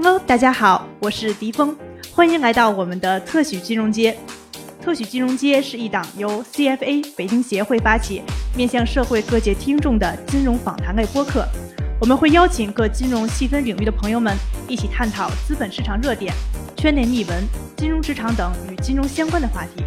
Hello，大家好，我是迪峰，欢迎来到我们的特许金融街。特许金融街是一档由 CFA 北京协会发起，面向社会各界听众的金融访谈类播客。我们会邀请各金融细分领域的朋友们，一起探讨资本市场热点、圈内秘闻、金融职场等与金融相关的话题。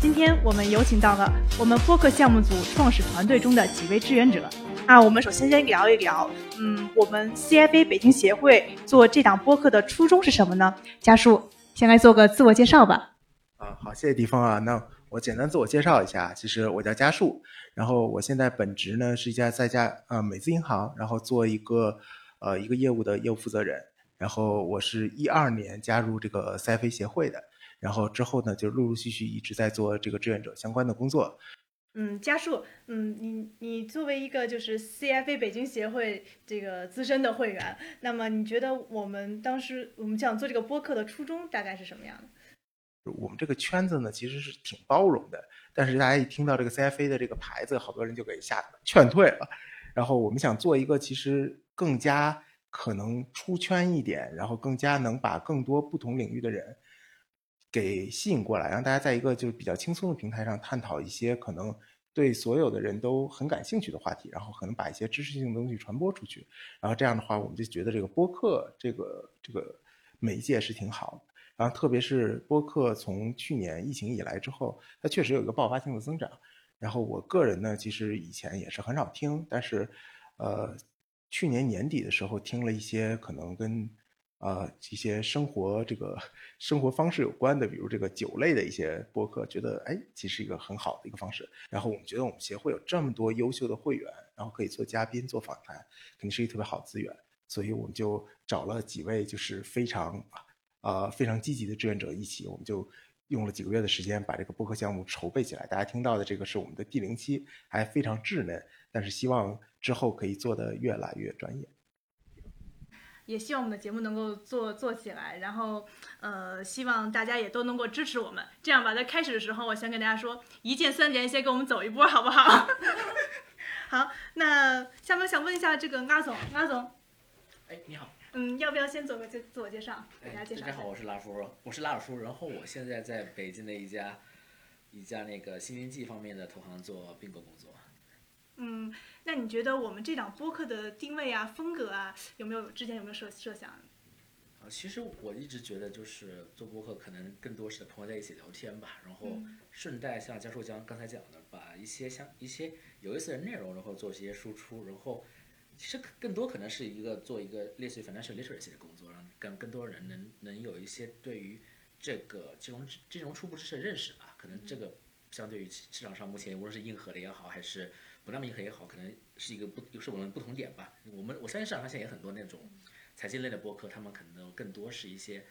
今天我们有请到了我们播客项目组创始团队中的几位志愿者。那，我们首先先聊一聊，嗯，我们 CFA 北京协会做这档播客的初衷是什么呢？家树，先来做个自我介绍吧。啊，好，谢谢迪峰啊。那我简单自我介绍一下，其实我叫家树，然后我现在本职呢是一家在家呃美资银行，然后做一个呃一个业务的业务负责人。然后我是一二年加入这个 CFA 协会的，然后之后呢就陆陆续续一直在做这个志愿者相关的工作。嗯，家树，嗯，你你作为一个就是 CFA 北京协会这个资深的会员，那么你觉得我们当时我们想做这个播客的初衷大概是什么样的？我们这个圈子呢其实是挺包容的，但是大家一听到这个 CFA 的这个牌子，好多人就给吓劝退了。然后我们想做一个其实更加可能出圈一点，然后更加能把更多不同领域的人。给吸引过来，让大家在一个就是比较轻松的平台上探讨一些可能对所有的人都很感兴趣的话题，然后可能把一些知识性的东西传播出去。然后这样的话，我们就觉得这个播客这个这个媒介是挺好的。然后特别是播客从去年疫情以来之后，它确实有一个爆发性的增长。然后我个人呢，其实以前也是很少听，但是呃，去年年底的时候听了一些可能跟。啊，一些生活这个生活方式有关的，比如这个酒类的一些播客，觉得哎，其实一个很好的一个方式。然后我们觉得我们协会有这么多优秀的会员，然后可以做嘉宾、做访谈，肯定是一个特别好的资源。所以我们就找了几位就是非常啊非常积极的志愿者一起，我们就用了几个月的时间把这个播客项目筹备起来。大家听到的这个是我们的第零期，还非常稚嫩，但是希望之后可以做得越来越专业。也希望我们的节目能够做做起来，然后，呃，希望大家也都能够支持我们。这样吧，在开始的时候，我先跟大家说，一键三连，先跟我们走一波，好不好？好，那下面想问一下这个阿总，阿总，哎，你好，嗯，要不要先做个自自我介绍？给大家介绍。大家好，我是拉叔，我是拉尔叔，然后我现在在北京的一家一家那个新经济方面的投行做并购工作。嗯，那你觉得我们这档播客的定位啊、风格啊，有没有之前有没有设设想？啊，其实我一直觉得，就是做播客可能更多是朋友在一起聊天吧，然后顺带像教授讲刚才讲的，把一些像一些有意思的内容，然后做一些输出，然后其实更多可能是一个做一个类似于 financial literacy 的工作，让更更多人能能有一些对于这个金融金融初步知识的认识吧。可能这个相对于市场上目前无论是硬核的也好，还是不那么硬核也好，可能是一个不，是我们不同点吧。我们我相信市场上现在也很多那种财经类的播客，他们可能更多是一些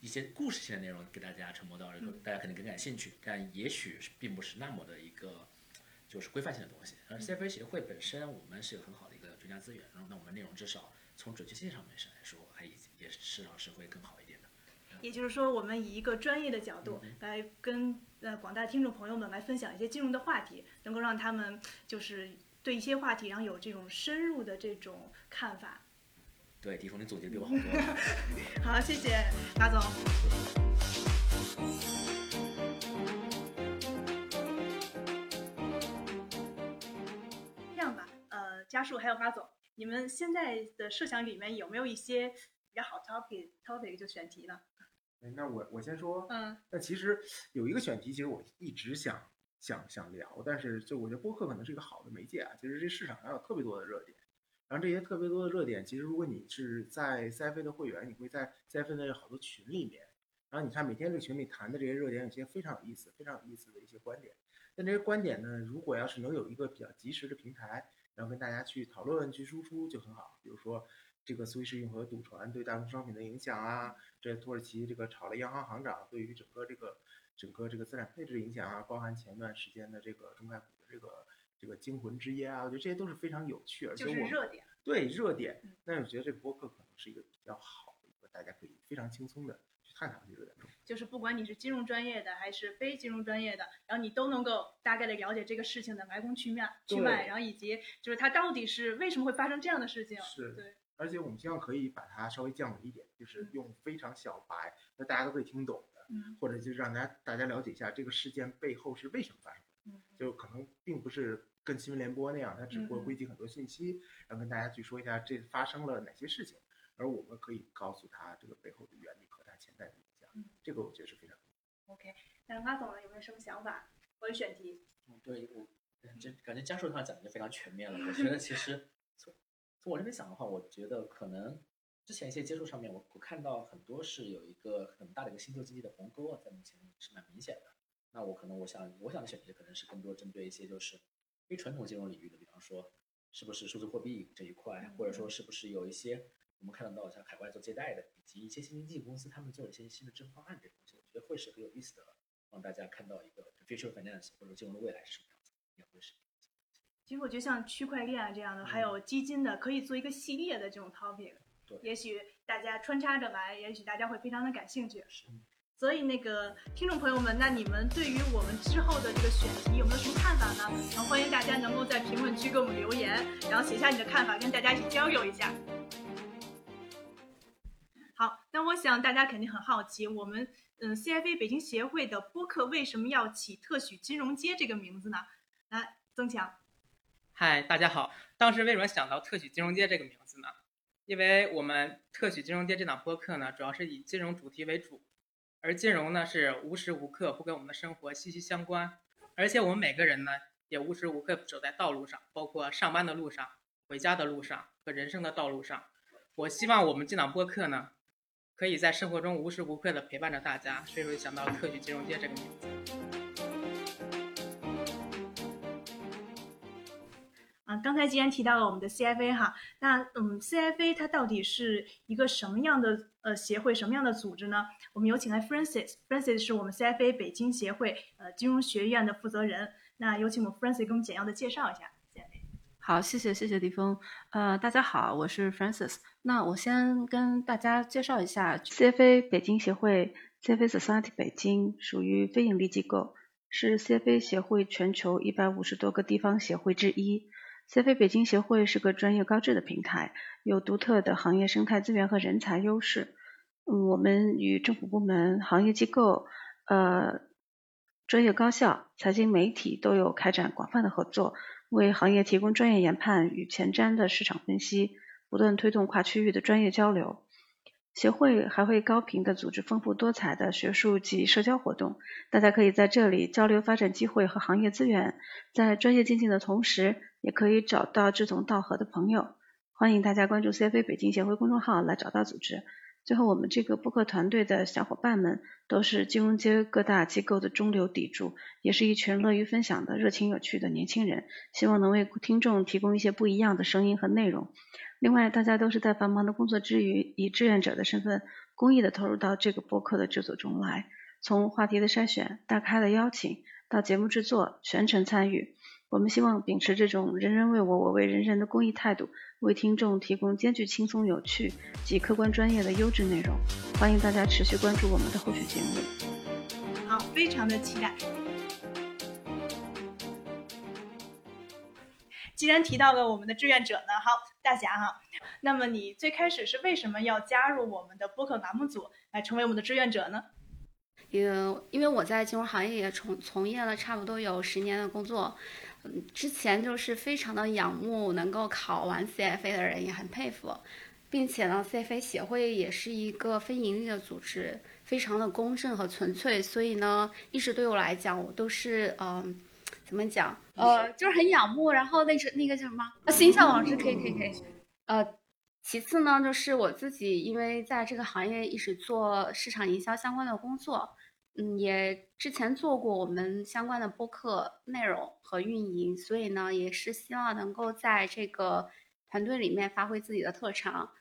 一些故事性的内容给大家传播到，然后大家可能更感兴趣，但也许并不是那么的一个就是规范性的东西。而 CFA 协会本身，我们是有很好的一个专家资源，然后那我们内容至少从准确性上面上来说，还也至少是会更好一点的。也就是说，我们以一个专业的角度来跟。呃，广大听众朋友们来分享一些金融的话题，能够让他们就是对一些话题，然后有这种深入的这种看法。对，迪峰，你总结比我好多了。好，谢谢马总。这样吧，呃，家树还有马总，你们现在的设想里面有没有一些比较好 topic topic 就选题呢？那我我先说，嗯，那其实有一个选题，其实我一直想想想聊，但是就我觉得播客可能是一个好的媒介啊。其实这市场上有特别多的热点，然后这些特别多的热点，其实如果你是在 CFA 的会员，你会在 CFA 的好多群里面，然后你看每天这个群里谈的这些热点，有些非常有意思、非常有意思的一些观点。但这些观点呢，如果要是能有一个比较及时的平台，然后跟大家去讨论、去输出就很好。比如说。这个苏伊士运河堵船对大宗商品的影响啊，这土耳其这个炒了央行行长对于整个这个整个这个资产配置的影响啊，包含前段时间的这个中概股的这个这个惊魂之夜啊，我觉得这些都是非常有趣，而且我热点对热点，那我觉得这个播客可能是一个比较好的一个，大家可以非常轻松的去探讨这个热点。就是不管你是金融专业的还是非金融专业的，然后你都能够大概的了解这个事情的来龙去脉，去脉，然后以及就是它到底是为什么会发生这样的事情，是对。而且我们希望可以把它稍微降维一点，就是用非常小白，那大家都可以听懂的，嗯或者就是让大家大家了解一下这个事件背后是为什么发生的，嗯就可能并不是跟新闻联播那样，它只不过汇集很多信息，然后跟大家去说一下这发生了哪些事情，而我们可以告诉他这个背后的原理和它潜在的影响嗯，这个我觉得是非常。OK，那马总呢有没有什么想法关于选题？嗯，对我，这感觉江硕他讲的就非常全面了。我觉得其实我这边想的话，我觉得可能之前一些接触上面，我我看到很多是有一个很大的一个新旧经济的鸿沟啊，在目前是蛮明显的。那我可能我想我想的选题可能是更多针对一些就是非传统金融领域的，比方说是不是数字货币这一块，或者说是不是有一些我们看得到像海外做借贷的，以及一些新经济公司他们做一些新的支付方案这东西，我觉得会是很有意思的，让大家看到一个 future finance 或者金融的未来是什么样子，也会是。其实我觉得像区块链啊这样的，还有基金的，可以做一个系列的这种 topic。对也许大家穿插着来，也许大家会非常的感兴趣。是所以那个听众朋友们，那你们对于我们之后的这个选题有没有什么看法呢？然后欢迎大家能够在评论区给我们留言，然后写下你的看法，跟大家一起交流一下。好，那我想大家肯定很好奇，我们嗯 CFA 北京协会的播客为什么要起“特许金融街”这个名字呢？来，曾强。嗨，大家好。当时为什么想到“特许金融街”这个名字呢？因为我们“特许金融街”这档播客呢，主要是以金融主题为主，而金融呢是无时无刻不跟我们的生活息息相关，而且我们每个人呢也无时无刻走在道路上，包括上班的路上、回家的路上和人生的道路上。我希望我们这档播客呢，可以在生活中无时无刻的陪伴着大家，所以说想到“特许金融街”这个名字。刚才既然提到了我们的 CFA 哈，那嗯，CFA 它到底是一个什么样的呃协会，什么样的组织呢？我们有请来 Francis，Francis 是我们 CFA 北京协会呃金融学院的负责人。那有请我们 Francis 给我们简要的介绍一下。好，谢谢谢谢李峰。呃，大家好，我是 Francis。那我先跟大家介绍一下 CFA 北京协会，CFA Society 北京属于非营利机构，是 CFA 协会全球一百五十多个地方协会之一。CFA 北京协会是个专业高质的平台，有独特的行业生态资源和人才优势。嗯，我们与政府部门、行业机构、呃专业高校、财经媒体都有开展广泛的合作。为行业提供专业研判与前瞻的市场分析，不断推动跨区域的专业交流。协会还会高频的组织丰富多彩的学术及社交活动，大家可以在这里交流发展机会和行业资源，在专业精进的同时，也可以找到志同道合的朋友。欢迎大家关注 CFA 北京协会公众号来找到组织。最后，我们这个播客团队的小伙伴们都是金融街各大机构的中流砥柱，也是一群乐于分享的热情有趣的年轻人，希望能为听众提供一些不一样的声音和内容。另外，大家都是在繁忙的工作之余，以志愿者的身份，公益的投入到这个播客的制作中来，从话题的筛选、大咖的邀请到节目制作，全程参与。我们希望秉持这种人人为我，我为人人的公益态度，为听众提供兼具轻松有趣及客观专业的优质内容。欢迎大家持续关注我们的后续节目。好，非常的期待。既然提到了我们的志愿者呢，好，大侠哈，那么你最开始是为什么要加入我们的播客栏目组，来成为我们的志愿者呢？因因为我在金融行业也从从业了差不多有十年的工作，嗯，之前就是非常的仰慕能够考完 CFA 的人，也很佩服，并且呢，CFA 协会也是一个非盈利的组织，非常的公正和纯粹，所以呢，一直对我来讲，我都是嗯、怎么讲，呃，就是很仰慕，然后那是那个叫什么，形象老师可以可以可以，呃。其次呢，就是我自己，因为在这个行业一直做市场营销相关的工作，嗯，也之前做过我们相关的播客内容和运营，所以呢，也是希望能够在这个团队里面发挥自己的特长。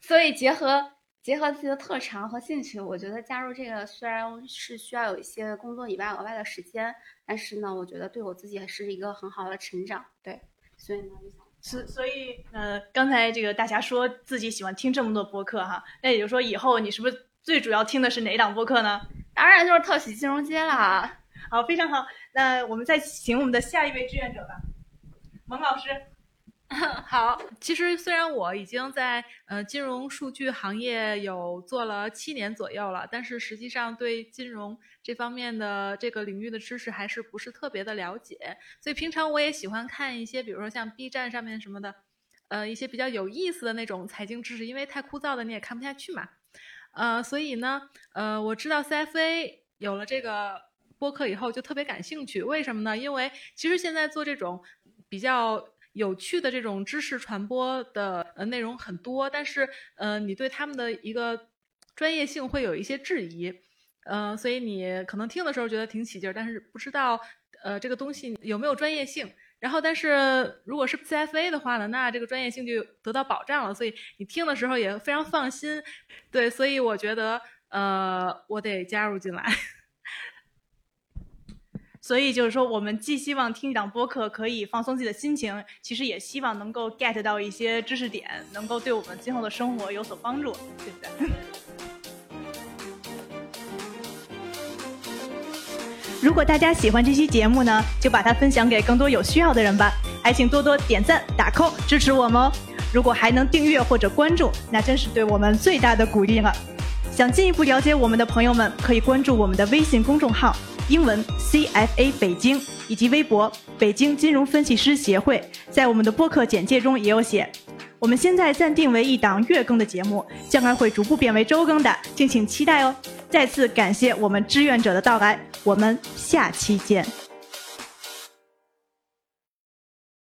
所以结合结合自己的特长和兴趣，我觉得加入这个虽然是需要有一些工作以外额外的时间，但是呢，我觉得对我自己还是一个很好的成长。对，所以呢，就想。所所以，呃，刚才这个大侠说自己喜欢听这么多播客哈，那也就是说，以后你是不是最主要听的是哪档播客呢？当然就是特许金融街啦。好，非常好。那我们再请我们的下一位志愿者吧，蒙老师。好，其实虽然我已经在呃金融数据行业有做了七年左右了，但是实际上对金融这方面的这个领域的知识还是不是特别的了解，所以平常我也喜欢看一些，比如说像 B 站上面什么的，呃一些比较有意思的那种财经知识，因为太枯燥的你也看不下去嘛，呃所以呢，呃我知道 CFA 有了这个播客以后就特别感兴趣，为什么呢？因为其实现在做这种比较。有趣的这种知识传播的呃内容很多，但是呃你对他们的一个专业性会有一些质疑，呃所以你可能听的时候觉得挺起劲儿，但是不知道呃这个东西有没有专业性。然后但是如果是 CFA 的话呢，那这个专业性就得到保障了，所以你听的时候也非常放心。对，所以我觉得呃我得加入进来。所以就是说，我们既希望听一档播客可以放松自己的心情，其实也希望能够 get 到一些知识点，能够对我们今后的生活有所帮助，对不对？如果大家喜欢这期节目呢，就把它分享给更多有需要的人吧，还请多多点赞、打 call 支持我们哦。如果还能订阅或者关注，那真是对我们最大的鼓励了。想进一步了解我们的朋友们，可以关注我们的微信公众号。英文 CFA 北京以及微博北京金融分析师协会，在我们的播客简介中也有写。我们现在暂定为一档月更的节目，将来会逐步变为周更的，敬请期待哦。再次感谢我们志愿者的到来，我们下期见。